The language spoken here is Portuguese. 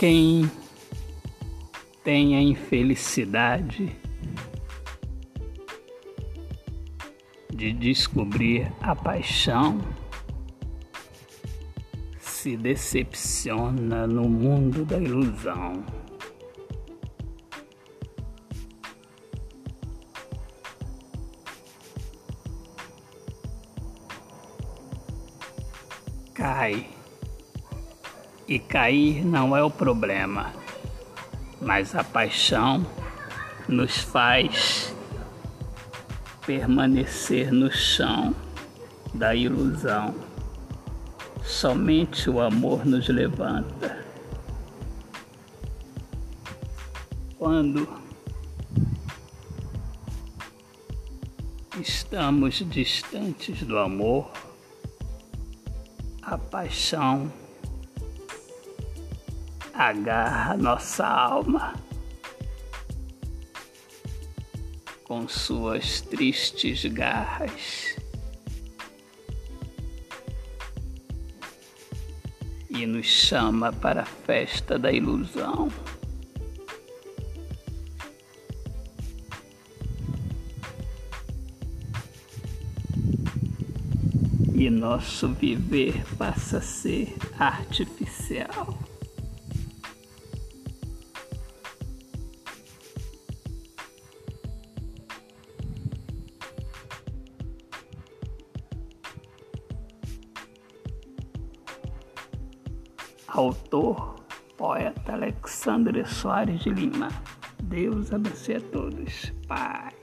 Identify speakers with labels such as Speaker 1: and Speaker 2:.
Speaker 1: Quem tem a infelicidade de descobrir a paixão se decepciona no mundo da ilusão. Cai. E cair não é o problema, mas a paixão nos faz permanecer no chão da ilusão. Somente o amor nos levanta. Quando estamos distantes do amor, a paixão agarra nossa alma com suas tristes garras e nos chama para a festa da ilusão. E nosso viver passa a ser artificial. Autor, poeta Alexandre Soares de Lima. Deus abençoe a todos. Pai.